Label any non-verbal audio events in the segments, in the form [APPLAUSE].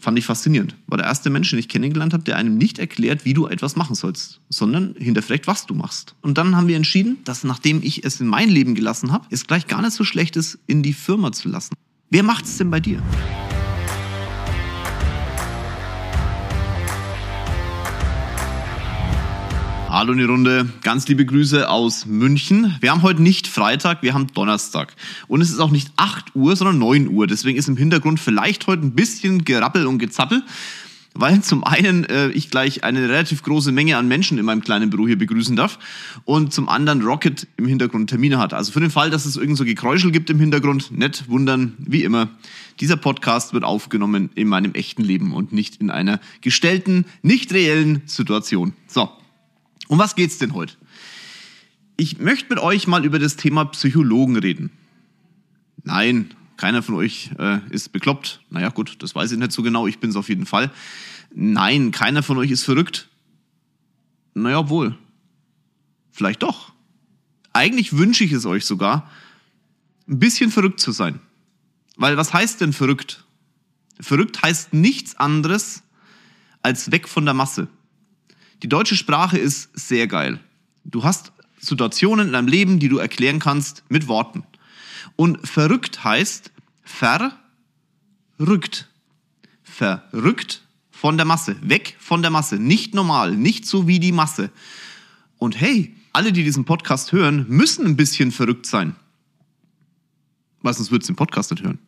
Fand ich faszinierend. War der erste Mensch, den ich kennengelernt habe, der einem nicht erklärt, wie du etwas machen sollst, sondern hinterfragt, was du machst. Und dann haben wir entschieden, dass nachdem ich es in mein Leben gelassen habe, es gleich gar nicht so schlecht ist, in die Firma zu lassen. Wer macht es denn bei dir? Hallo in die Runde, ganz liebe Grüße aus München. Wir haben heute nicht Freitag, wir haben Donnerstag. Und es ist auch nicht 8 Uhr, sondern 9 Uhr. Deswegen ist im Hintergrund vielleicht heute ein bisschen Gerappel und Gezappel, weil zum einen äh, ich gleich eine relativ große Menge an Menschen in meinem kleinen Büro hier begrüßen darf und zum anderen Rocket im Hintergrund Termine hat. Also für den Fall, dass es irgend so Gekräuschel gibt im Hintergrund, nicht wundern, wie immer. Dieser Podcast wird aufgenommen in meinem echten Leben und nicht in einer gestellten, nicht reellen Situation. So, um was geht's denn heute? Ich möchte mit euch mal über das Thema Psychologen reden. Nein, keiner von euch äh, ist bekloppt. Naja, gut, das weiß ich nicht so genau. Ich bin es auf jeden Fall. Nein, keiner von euch ist verrückt. Naja, wohl. Vielleicht doch. Eigentlich wünsche ich es euch sogar, ein bisschen verrückt zu sein. Weil was heißt denn verrückt? Verrückt heißt nichts anderes als weg von der Masse. Die deutsche Sprache ist sehr geil. Du hast Situationen in deinem Leben, die du erklären kannst mit Worten. Und verrückt heißt verrückt. Verrückt von der Masse, weg von der Masse, nicht normal, nicht so wie die Masse. Und hey, alle, die diesen Podcast hören, müssen ein bisschen verrückt sein. Weil sonst würdest du den Podcast nicht hören.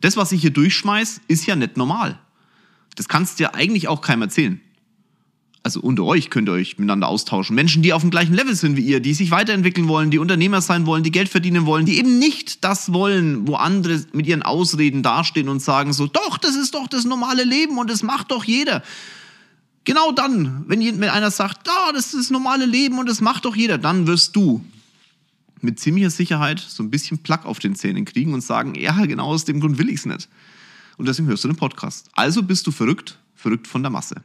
Das, was ich hier durchschmeiß, ist ja nicht normal. Das kannst du ja eigentlich auch keinem erzählen also unter euch könnt ihr euch miteinander austauschen. Menschen, die auf dem gleichen Level sind wie ihr, die sich weiterentwickeln wollen, die Unternehmer sein wollen, die Geld verdienen wollen, die eben nicht das wollen, wo andere mit ihren Ausreden dastehen und sagen so, doch, das ist doch das normale Leben und das macht doch jeder. Genau dann, wenn einer sagt, ah, das ist das normale Leben und das macht doch jeder, dann wirst du mit ziemlicher Sicherheit so ein bisschen Plack auf den Zähnen kriegen und sagen, ja, genau aus dem Grund will ich es nicht. Und deswegen hörst du den Podcast. Also bist du verrückt, verrückt von der Masse.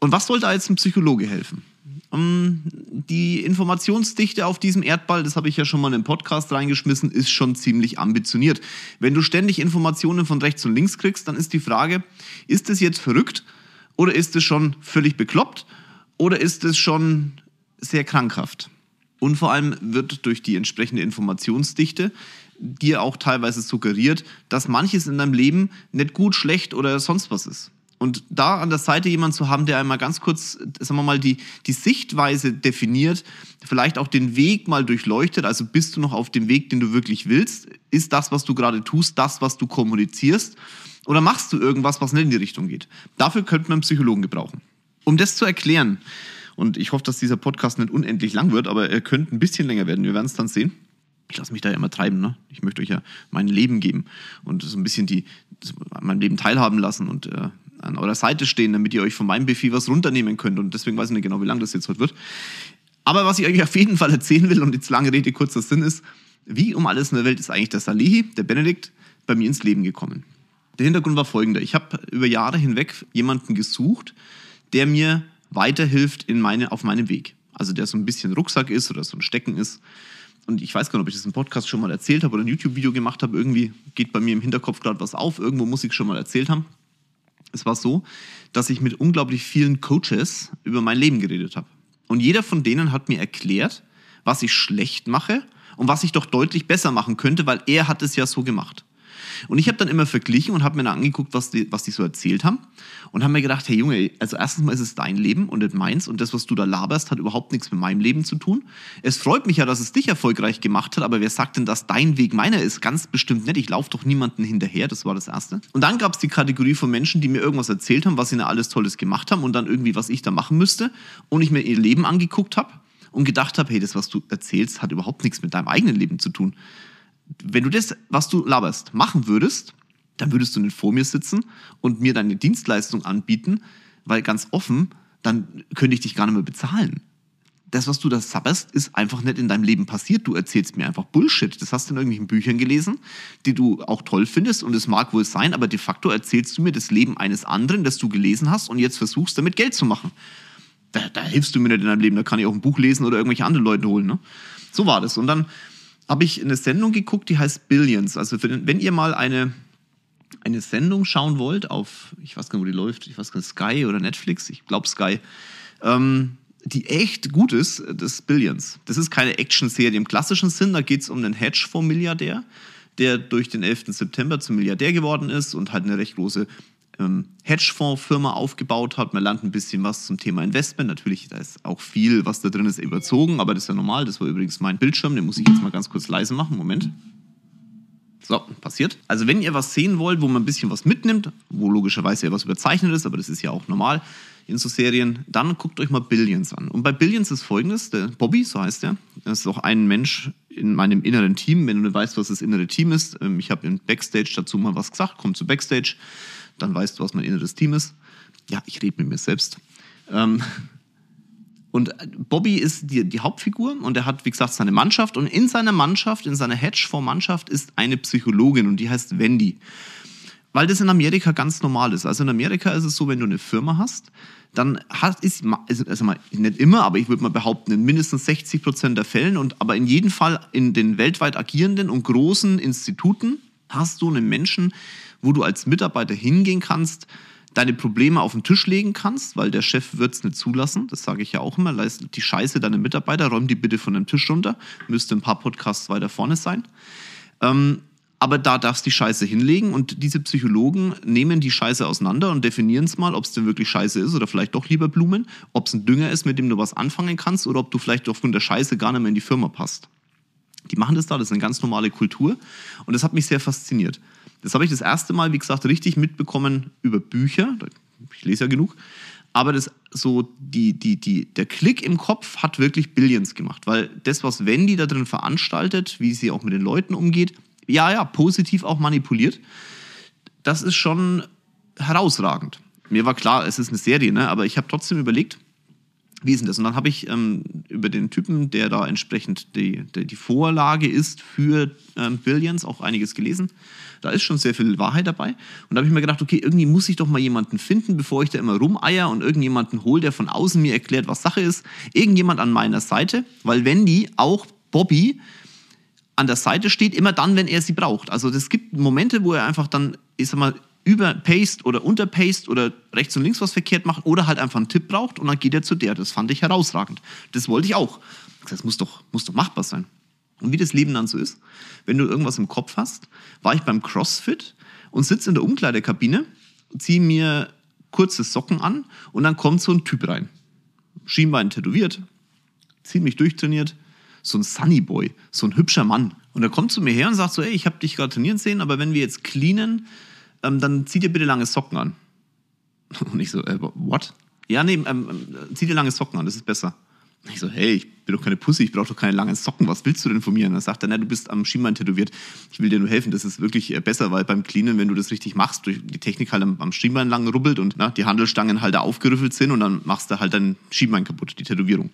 Und was soll da jetzt ein Psychologe helfen? Um, die Informationsdichte auf diesem Erdball, das habe ich ja schon mal in den Podcast reingeschmissen, ist schon ziemlich ambitioniert. Wenn du ständig Informationen von rechts und links kriegst, dann ist die Frage, ist es jetzt verrückt oder ist es schon völlig bekloppt oder ist es schon sehr krankhaft? Und vor allem wird durch die entsprechende Informationsdichte dir auch teilweise suggeriert, dass manches in deinem Leben nicht gut, schlecht oder sonst was ist. Und da an der Seite jemand zu haben, der einmal ganz kurz, sagen wir mal, die, die Sichtweise definiert, vielleicht auch den Weg mal durchleuchtet, also bist du noch auf dem Weg, den du wirklich willst? Ist das, was du gerade tust, das, was du kommunizierst? Oder machst du irgendwas, was nicht in die Richtung geht? Dafür könnte man einen Psychologen gebrauchen. Um das zu erklären, und ich hoffe, dass dieser Podcast nicht unendlich lang wird, aber er könnte ein bisschen länger werden, wir werden es dann sehen. Ich lasse mich da ja immer treiben, ne? Ich möchte euch ja mein Leben geben und so ein bisschen die, mein Leben teilhaben lassen und äh, an eurer Seite stehen, damit ihr euch von meinem Befehl was runternehmen könnt. Und deswegen weiß ich nicht genau, wie lange das jetzt heute wird. Aber was ich euch auf jeden Fall erzählen will, und jetzt lange Rede, kurzer Sinn ist, wie um alles in der Welt ist eigentlich der Salihi, der Benedikt, bei mir ins Leben gekommen. Der Hintergrund war folgender. Ich habe über Jahre hinweg jemanden gesucht, der mir weiterhilft in meine, auf meinem Weg. Also der so ein bisschen Rucksack ist oder so ein Stecken ist. Und ich weiß gar nicht, ob ich das im Podcast schon mal erzählt habe oder ein YouTube-Video gemacht habe. Irgendwie geht bei mir im Hinterkopf gerade was auf. Irgendwo muss ich schon mal erzählt haben es war so, dass ich mit unglaublich vielen Coaches über mein Leben geredet habe. Und jeder von denen hat mir erklärt, was ich schlecht mache und was ich doch deutlich besser machen könnte, weil er hat es ja so gemacht. Und ich habe dann immer verglichen und habe mir dann angeguckt, was die, was die so erzählt haben. Und habe mir gedacht, hey Junge, also erstens mal ist es dein Leben und nicht meins. Und das, was du da laberst, hat überhaupt nichts mit meinem Leben zu tun. Es freut mich ja, dass es dich erfolgreich gemacht hat, aber wer sagt denn, dass dein Weg meiner ist? Ganz bestimmt nicht. Ich laufe doch niemanden hinterher, das war das Erste. Und dann gab es die Kategorie von Menschen, die mir irgendwas erzählt haben, was sie da alles Tolles gemacht haben und dann irgendwie, was ich da machen müsste. Und ich mir ihr Leben angeguckt habe und gedacht habe, hey, das, was du erzählst, hat überhaupt nichts mit deinem eigenen Leben zu tun wenn du das, was du laberst, machen würdest, dann würdest du nicht vor mir sitzen und mir deine Dienstleistung anbieten, weil ganz offen, dann könnte ich dich gar nicht mehr bezahlen. Das, was du da sabberst, ist einfach nicht in deinem Leben passiert. Du erzählst mir einfach Bullshit. Das hast du in irgendwelchen Büchern gelesen, die du auch toll findest und es mag wohl sein, aber de facto erzählst du mir das Leben eines anderen, das du gelesen hast und jetzt versuchst, damit Geld zu machen. Da, da hilfst du mir nicht in deinem Leben. Da kann ich auch ein Buch lesen oder irgendwelche anderen Leute holen. Ne? So war das. Und dann habe ich eine Sendung geguckt, die heißt Billions. Also den, wenn ihr mal eine, eine Sendung schauen wollt auf, ich weiß gar nicht, wo die läuft, ich weiß gar nicht, Sky oder Netflix, ich glaube Sky, ähm, die echt gut ist, das Billions. Das ist keine Action-Serie im klassischen Sinn, da geht es um einen Hedgefonds-Milliardär, der durch den 11. September zum Milliardär geworden ist und halt eine recht große ähm, Hedgefonds-Firma aufgebaut hat. Man lernt ein bisschen was zum Thema Investment. Natürlich, da ist auch viel, was da drin ist, überzogen, aber das ist ja normal. Das war übrigens mein Bildschirm, den muss ich jetzt mal ganz kurz leise machen. Moment. So, passiert. Also wenn ihr was sehen wollt, wo man ein bisschen was mitnimmt, wo logischerweise ja was überzeichnet ist, aber das ist ja auch normal in so Serien, dann guckt euch mal Billions an. Und bei Billions ist folgendes, der Bobby, so heißt er, das ist auch ein Mensch in meinem inneren Team, wenn du weißt, was das innere Team ist. Ähm, ich habe im Backstage dazu mal was gesagt, komm zu Backstage, dann weißt du, was mein inneres Team ist. Ja, ich rede mit mir selbst. Ähm, und Bobby ist die, die Hauptfigur und er hat, wie gesagt, seine Mannschaft. Und in seiner Mannschaft, in seiner Hedgefonds-Mannschaft ist eine Psychologin und die heißt Wendy. Weil das in Amerika ganz normal ist. Also in Amerika ist es so, wenn du eine Firma hast, dann hat, ist, also, also mal, nicht immer, aber ich würde mal behaupten, in mindestens 60 Prozent der Fällen und aber in jedem Fall in den weltweit agierenden und großen Instituten hast du einen Menschen, wo du als Mitarbeiter hingehen kannst, deine Probleme auf den Tisch legen kannst, weil der Chef wird es nicht zulassen. Das sage ich ja auch immer. Leist die Scheiße deiner Mitarbeiter, räum die bitte von dem Tisch runter. Müsste ein paar Podcasts weiter vorne sein. Ähm, aber da darfst du die Scheiße hinlegen und diese Psychologen nehmen die Scheiße auseinander und definieren es mal, ob es denn wirklich Scheiße ist oder vielleicht doch lieber Blumen, ob es ein Dünger ist, mit dem du was anfangen kannst oder ob du vielleicht aufgrund der Scheiße gar nicht mehr in die Firma passt. Die machen das da, das ist eine ganz normale Kultur und das hat mich sehr fasziniert. Das habe ich das erste Mal, wie gesagt, richtig mitbekommen über Bücher. Ich lese ja genug. Aber das, so die, die, die, der Klick im Kopf hat wirklich Billions gemacht, weil das, was Wendy da drin veranstaltet, wie sie auch mit den Leuten umgeht, ja, ja, positiv auch manipuliert, das ist schon herausragend. Mir war klar, es ist eine Serie, ne? aber ich habe trotzdem überlegt, wie ist denn das? Und dann habe ich ähm, über den Typen, der da entsprechend die, die, die Vorlage ist für ähm, Billions, auch einiges gelesen. Da ist schon sehr viel Wahrheit dabei. Und da habe ich mir gedacht, okay, irgendwie muss ich doch mal jemanden finden, bevor ich da immer rumeier und irgendjemanden hole, der von außen mir erklärt, was Sache ist. Irgendjemand an meiner Seite, weil wenn die, auch Bobby, an der Seite steht, immer dann, wenn er sie braucht. Also es gibt Momente, wo er einfach dann, ich sag mal, überpaced oder unterpaced oder rechts und links was verkehrt macht oder halt einfach einen Tipp braucht und dann geht er zu der. Das fand ich herausragend. Das wollte ich auch. Das muss doch, muss doch machbar sein. Und wie das Leben dann so ist, wenn du irgendwas im Kopf hast, war ich beim CrossFit und sitze in der Umkleidekabine, ziehe mir kurze Socken an und dann kommt so ein Typ rein. Schienbein tätowiert, ziemlich durchtrainiert, so ein Sunny Boy, so ein hübscher Mann. Und er kommt zu mir her und sagt so, ey, ich habe dich gerade trainieren sehen, aber wenn wir jetzt cleanen, ähm, dann zieh dir bitte lange Socken an. [LAUGHS] Und ich so, äh, what? Ja, nee, ähm, ähm, zieh dir lange Socken an, das ist besser. Und ich so, hey, ich bin doch keine Pussy, ich brauche doch keine langen Socken, was willst du denn von mir? Und dann sagt er, na, du bist am Schienbein tätowiert, ich will dir nur helfen, das ist wirklich äh, besser, weil beim Cleanen, wenn du das richtig machst, durch die Technik halt am, am Schienbein lang rubbelt und na, die Handelstangen halt da aufgerüffelt sind und dann machst du halt dein Schienbein kaputt, die Tätowierung.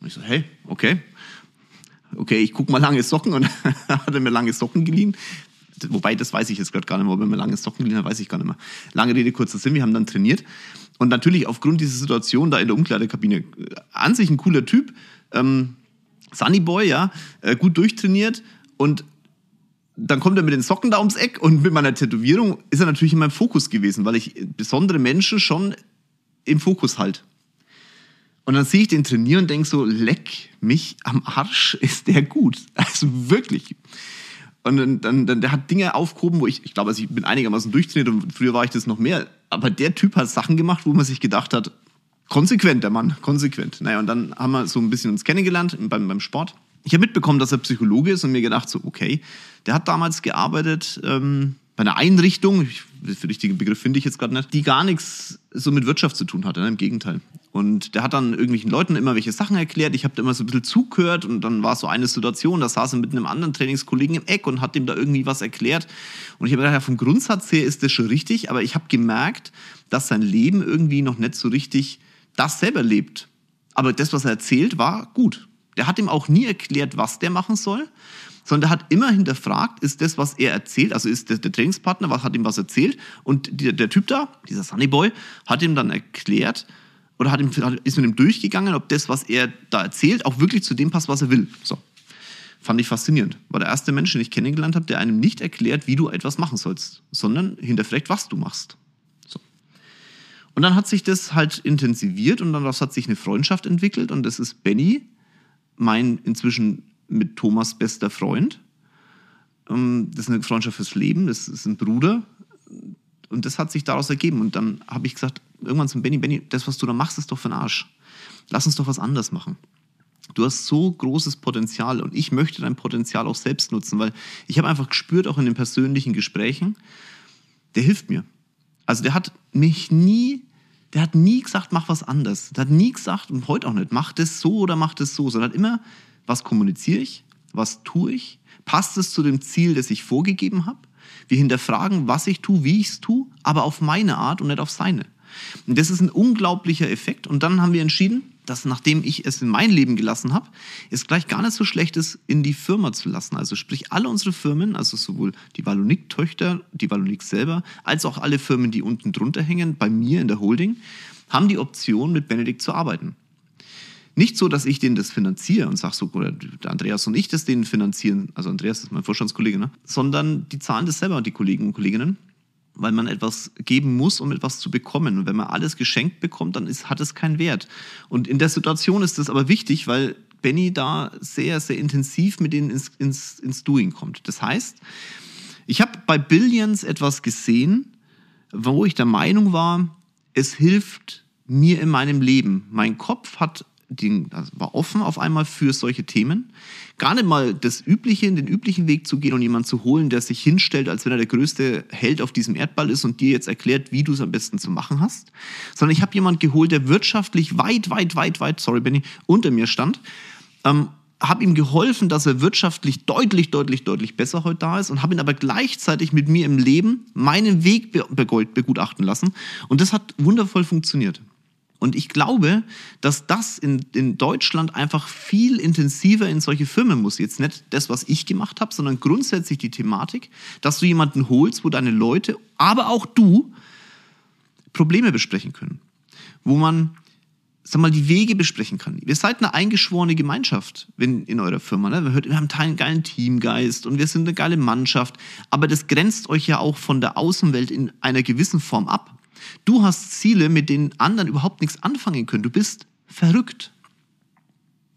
Und ich so, hey, okay. Okay, ich guck mal lange Socken und [LAUGHS] hat er mir lange Socken geliehen wobei das weiß ich jetzt gerade gar nicht mehr, ob er mir lange Socken geliehen hat, weiß ich gar nicht mehr. Lange Rede, kurzer Sinn, wir haben dann trainiert. Und natürlich aufgrund dieser Situation da in der Umkleidekabine, äh, an sich ein cooler Typ, ähm, Sunny Boy, ja, äh, gut durchtrainiert und dann kommt er mit den Socken da ums Eck und mit meiner Tätowierung ist er natürlich in meinem Fokus gewesen, weil ich besondere Menschen schon im Fokus halt. Und dann sehe ich den trainieren und denke so, leck mich am Arsch, [LAUGHS] ist der gut. Also wirklich. Und dann, dann, dann der hat Dinge aufgehoben, wo ich, ich glaube, also ich bin einigermaßen durchtrainiert und früher war ich das noch mehr. Aber der Typ hat Sachen gemacht, wo man sich gedacht hat, konsequent, der Mann, konsequent. Naja, und dann haben wir so ein bisschen uns kennengelernt beim, beim Sport. Ich habe mitbekommen, dass er Psychologe ist und mir gedacht, so, okay, der hat damals gearbeitet ähm, bei einer Einrichtung, ich, den richtigen Begriff finde ich jetzt gerade nicht, die gar nichts so mit Wirtschaft zu tun hatte, ne? im Gegenteil. Und der hat dann irgendwelchen Leuten immer welche Sachen erklärt. Ich habe da immer so ein bisschen zugehört und dann war so eine Situation, da saß er mit einem anderen Trainingskollegen im Eck und hat dem da irgendwie was erklärt. Und ich habe gedacht, ja, vom Grundsatz her ist das schon richtig, aber ich habe gemerkt, dass sein Leben irgendwie noch nicht so richtig das selber lebt. Aber das, was er erzählt, war gut. Der hat ihm auch nie erklärt, was der machen soll, sondern der hat immer hinterfragt, ist das, was er erzählt, also ist der, der Trainingspartner, was hat ihm was erzählt und der, der Typ da, dieser Sunnyboy, hat ihm dann erklärt, oder hat ihm, ist mit ihm durchgegangen, ob das, was er da erzählt, auch wirklich zu dem passt, was er will. So. Fand ich faszinierend. War der erste Mensch, den ich kennengelernt habe, der einem nicht erklärt, wie du etwas machen sollst, sondern hinterfragt, was du machst. So. Und dann hat sich das halt intensiviert und daraus hat sich eine Freundschaft entwickelt und das ist Benny, mein inzwischen mit Thomas bester Freund. Ähm, das ist eine Freundschaft fürs Leben, das ist ein Bruder. Und das hat sich daraus ergeben. Und dann habe ich gesagt, irgendwann zum Benny, Benny, das, was du da machst, ist doch für den Arsch. Lass uns doch was anderes machen. Du hast so großes Potenzial und ich möchte dein Potenzial auch selbst nutzen, weil ich habe einfach gespürt, auch in den persönlichen Gesprächen, der hilft mir. Also der hat mich nie, der hat nie gesagt, mach was anderes. Der hat nie gesagt, und heute auch nicht, mach das so oder mach das so, sondern hat immer, was kommuniziere ich, was tue ich, passt es zu dem Ziel, das ich vorgegeben habe. Wir hinterfragen, was ich tue, wie ich es tue, aber auf meine Art und nicht auf seine. Und das ist ein unglaublicher Effekt. Und dann haben wir entschieden, dass nachdem ich es in mein Leben gelassen habe, es gleich gar nicht so schlecht ist, in die Firma zu lassen. Also sprich, alle unsere Firmen, also sowohl die Valonik-Töchter, die Valonik selber, als auch alle Firmen, die unten drunter hängen, bei mir in der Holding, haben die Option, mit Benedikt zu arbeiten. Nicht so, dass ich denen das finanziere und sage so, oder der Andreas und ich das denen finanzieren, also Andreas ist mein Vorstandskollege, ne? sondern die zahlen das selber, die Kollegen und Kolleginnen weil man etwas geben muss, um etwas zu bekommen. Und wenn man alles geschenkt bekommt, dann ist, hat es keinen Wert. Und in der Situation ist das aber wichtig, weil Benny da sehr, sehr intensiv mit denen ins, ins, ins Doing kommt. Das heißt, ich habe bei Billions etwas gesehen, wo ich der Meinung war, es hilft mir in meinem Leben. Mein Kopf hat den, also war offen auf einmal für solche Themen. Gar nicht mal das Übliche, den üblichen Weg zu gehen und jemanden zu holen, der sich hinstellt, als wenn er der größte Held auf diesem Erdball ist und dir jetzt erklärt, wie du es am besten zu machen hast. Sondern ich habe jemanden geholt, der wirtschaftlich weit, weit, weit, weit, sorry Benny, unter mir stand. Ähm, habe ihm geholfen, dass er wirtschaftlich deutlich, deutlich, deutlich besser heute da ist und habe ihn aber gleichzeitig mit mir im Leben meinen Weg begutachten lassen. Und das hat wundervoll funktioniert. Und ich glaube, dass das in, in Deutschland einfach viel intensiver in solche Firmen muss. Jetzt nicht das, was ich gemacht habe, sondern grundsätzlich die Thematik, dass du jemanden holst, wo deine Leute, aber auch du, Probleme besprechen können. Wo man sag mal, die Wege besprechen kann. Ihr seid eine eingeschworene Gemeinschaft wenn, in eurer Firma. Ne? Wir, hört, wir haben einen geilen Teamgeist und wir sind eine geile Mannschaft. Aber das grenzt euch ja auch von der Außenwelt in einer gewissen Form ab. Du hast Ziele, mit denen anderen überhaupt nichts anfangen können. Du bist verrückt.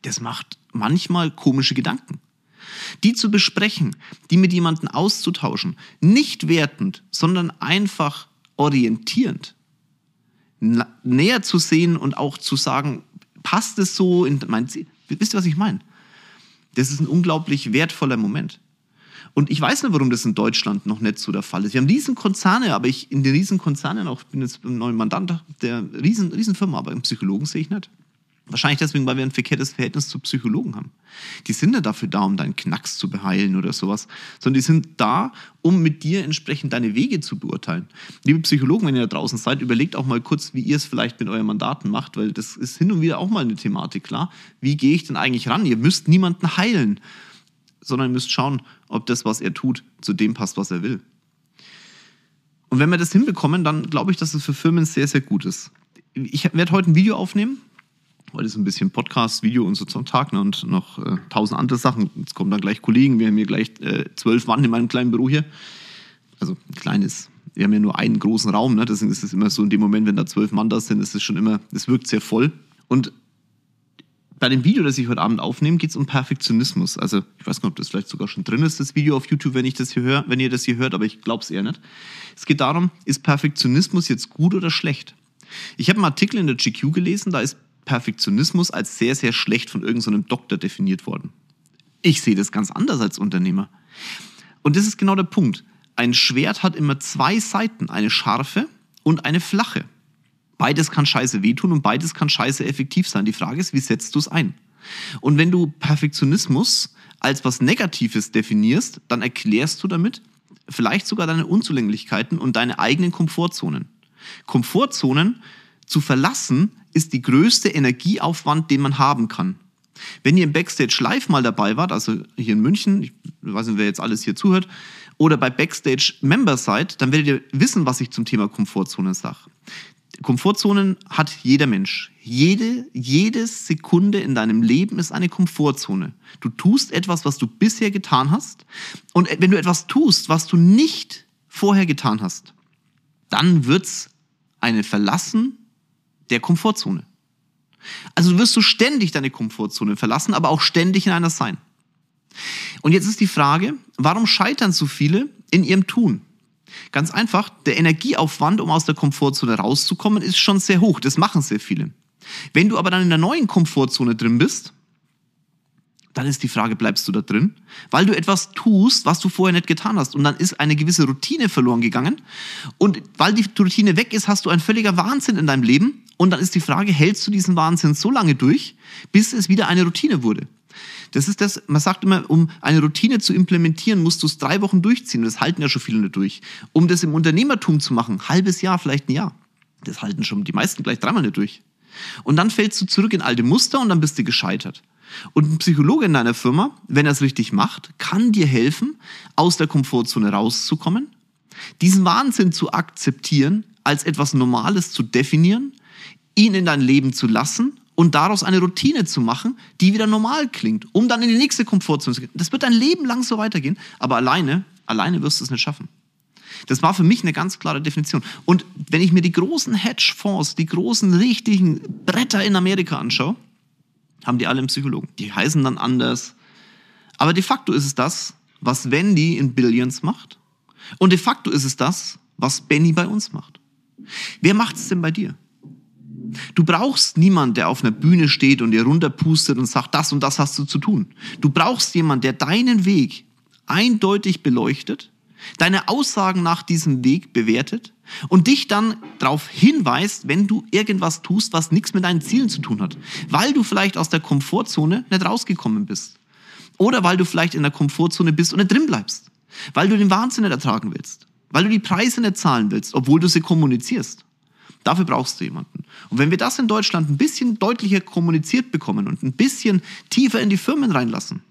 Das macht manchmal komische Gedanken. Die zu besprechen, die mit jemandem auszutauschen, nicht wertend, sondern einfach orientierend, näher zu sehen und auch zu sagen, passt es so in mein Ziel? Wisst ihr, was ich meine? Das ist ein unglaublich wertvoller Moment. Und ich weiß nicht, warum das in Deutschland noch nicht so der Fall ist. Wir haben Riesenkonzerne, aber ich in den Riesenkonzernen auch, ich bin jetzt ein neuer Mandant der riesen, Riesenfirma, aber einen Psychologen sehe ich nicht. Wahrscheinlich deswegen, weil wir ein verkehrtes Verhältnis zu Psychologen haben. Die sind nicht dafür da, um deinen Knacks zu beheilen oder sowas, sondern die sind da, um mit dir entsprechend deine Wege zu beurteilen. Liebe Psychologen, wenn ihr da draußen seid, überlegt auch mal kurz, wie ihr es vielleicht mit euren Mandaten macht, weil das ist hin und wieder auch mal eine Thematik, klar. Wie gehe ich denn eigentlich ran? Ihr müsst niemanden heilen sondern ihr müsst schauen, ob das, was er tut, zu dem passt, was er will. Und wenn wir das hinbekommen, dann glaube ich, dass es für Firmen sehr, sehr gut ist. Ich werde heute ein Video aufnehmen. Heute ist ein bisschen Podcast, Video und so zum Tag ne, und noch äh, tausend andere Sachen. Jetzt kommen dann gleich Kollegen. Wir haben hier gleich äh, zwölf Mann in meinem kleinen Büro hier. Also ein kleines. Wir haben ja nur einen großen Raum. Ne? Deswegen ist es immer so, in dem Moment, wenn da zwölf Mann da sind, ist es schon immer, es wirkt sehr voll. Und bei dem Video, das ich heute Abend aufnehme, geht es um Perfektionismus. Also ich weiß nicht, ob das vielleicht sogar schon drin ist, das Video auf YouTube, wenn ich das hier höre, wenn ihr das hier hört, aber ich glaube es eher nicht. Es geht darum, ist Perfektionismus jetzt gut oder schlecht? Ich habe einen Artikel in der GQ gelesen, da ist Perfektionismus als sehr, sehr schlecht von irgendeinem so Doktor definiert worden. Ich sehe das ganz anders als Unternehmer. Und das ist genau der Punkt. Ein Schwert hat immer zwei Seiten, eine scharfe und eine flache. Beides kann scheiße wehtun und beides kann scheiße effektiv sein. Die Frage ist, wie setzt du es ein? Und wenn du Perfektionismus als was Negatives definierst, dann erklärst du damit vielleicht sogar deine Unzulänglichkeiten und deine eigenen Komfortzonen. Komfortzonen zu verlassen ist die größte Energieaufwand, den man haben kann. Wenn ihr im Backstage Live mal dabei wart, also hier in München, ich weiß nicht, wer jetzt alles hier zuhört, oder bei Backstage Member seid, dann werdet ihr wissen, was ich zum Thema Komfortzone sage. Komfortzonen hat jeder Mensch. Jede, jede Sekunde in deinem Leben ist eine Komfortzone. Du tust etwas, was du bisher getan hast. Und wenn du etwas tust, was du nicht vorher getan hast, dann wird's eine Verlassen der Komfortzone. Also wirst du ständig deine Komfortzone verlassen, aber auch ständig in einer sein. Und jetzt ist die Frage, warum scheitern so viele in ihrem Tun? Ganz einfach, der Energieaufwand, um aus der Komfortzone rauszukommen, ist schon sehr hoch. Das machen sehr viele. Wenn du aber dann in der neuen Komfortzone drin bist, dann ist die Frage, bleibst du da drin? Weil du etwas tust, was du vorher nicht getan hast. Und dann ist eine gewisse Routine verloren gegangen. Und weil die Routine weg ist, hast du ein völliger Wahnsinn in deinem Leben. Und dann ist die Frage, hältst du diesen Wahnsinn so lange durch, bis es wieder eine Routine wurde? Das ist das, man sagt immer, um eine Routine zu implementieren, musst du es drei Wochen durchziehen. Das halten ja schon viele nicht durch. Um das im Unternehmertum zu machen, halbes Jahr, vielleicht ein Jahr. Das halten schon die meisten gleich dreimal nicht durch. Und dann fällst du zurück in alte Muster und dann bist du gescheitert. Und ein Psychologe in deiner Firma, wenn er es richtig macht, kann dir helfen, aus der Komfortzone rauszukommen, diesen Wahnsinn zu akzeptieren, als etwas Normales zu definieren, ihn in dein Leben zu lassen und daraus eine Routine zu machen, die wieder normal klingt, um dann in die nächste Komfortzone zu gehen. Das wird dein Leben lang so weitergehen, aber alleine, alleine wirst du es nicht schaffen. Das war für mich eine ganz klare Definition. Und wenn ich mir die großen Hedgefonds, die großen richtigen Bretter in Amerika anschaue, haben die alle einen Psychologen. Die heißen dann anders. Aber de facto ist es das, was Wendy in Billions macht. Und de facto ist es das, was Benny bei uns macht. Wer macht es denn bei dir? Du brauchst niemanden, der auf einer Bühne steht und dir runterpustet und sagt, das und das hast du zu tun. Du brauchst jemanden, der deinen Weg eindeutig beleuchtet deine Aussagen nach diesem Weg bewertet und dich dann darauf hinweist, wenn du irgendwas tust, was nichts mit deinen Zielen zu tun hat, weil du vielleicht aus der Komfortzone nicht rausgekommen bist oder weil du vielleicht in der Komfortzone bist und nicht drin bleibst, weil du den Wahnsinn nicht ertragen willst, weil du die Preise nicht zahlen willst, obwohl du sie kommunizierst. Dafür brauchst du jemanden. Und wenn wir das in Deutschland ein bisschen deutlicher kommuniziert bekommen und ein bisschen tiefer in die Firmen reinlassen,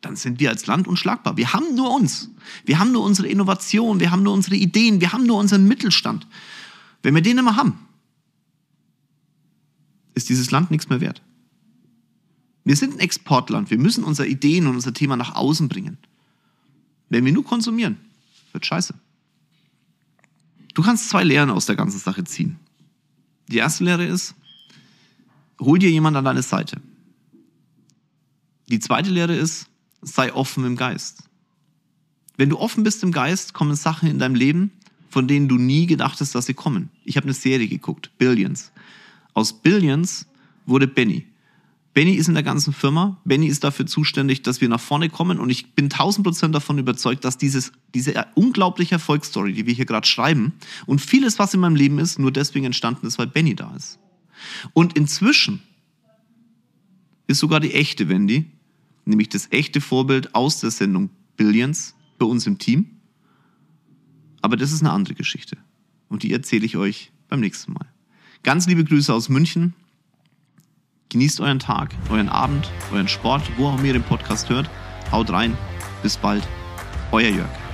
dann sind wir als Land unschlagbar. Wir haben nur uns. Wir haben nur unsere Innovation, wir haben nur unsere Ideen, wir haben nur unseren Mittelstand. Wenn wir den immer haben, ist dieses Land nichts mehr wert. Wir sind ein Exportland. Wir müssen unsere Ideen und unser Thema nach außen bringen. Wenn wir nur konsumieren, wird scheiße. Du kannst zwei Lehren aus der ganzen Sache ziehen. Die erste Lehre ist, hol dir jemand an deine Seite. Die zweite Lehre ist, sei offen im Geist. Wenn du offen bist im Geist, kommen Sachen in deinem Leben, von denen du nie gedacht hast, dass sie kommen. Ich habe eine Serie geguckt, Billions. Aus Billions wurde Benny. Benny ist in der ganzen Firma. Benny ist dafür zuständig, dass wir nach vorne kommen. Und ich bin tausend Prozent davon überzeugt, dass dieses, diese unglaubliche Erfolgsstory, die wir hier gerade schreiben, und vieles, was in meinem Leben ist, nur deswegen entstanden ist, weil Benny da ist. Und inzwischen ist sogar die echte Wendy nämlich das echte Vorbild aus der Sendung Billions bei uns im Team. Aber das ist eine andere Geschichte. Und die erzähle ich euch beim nächsten Mal. Ganz liebe Grüße aus München. Genießt euren Tag, euren Abend, euren Sport, wo auch immer ihr den Podcast hört. Haut rein. Bis bald. Euer Jörg.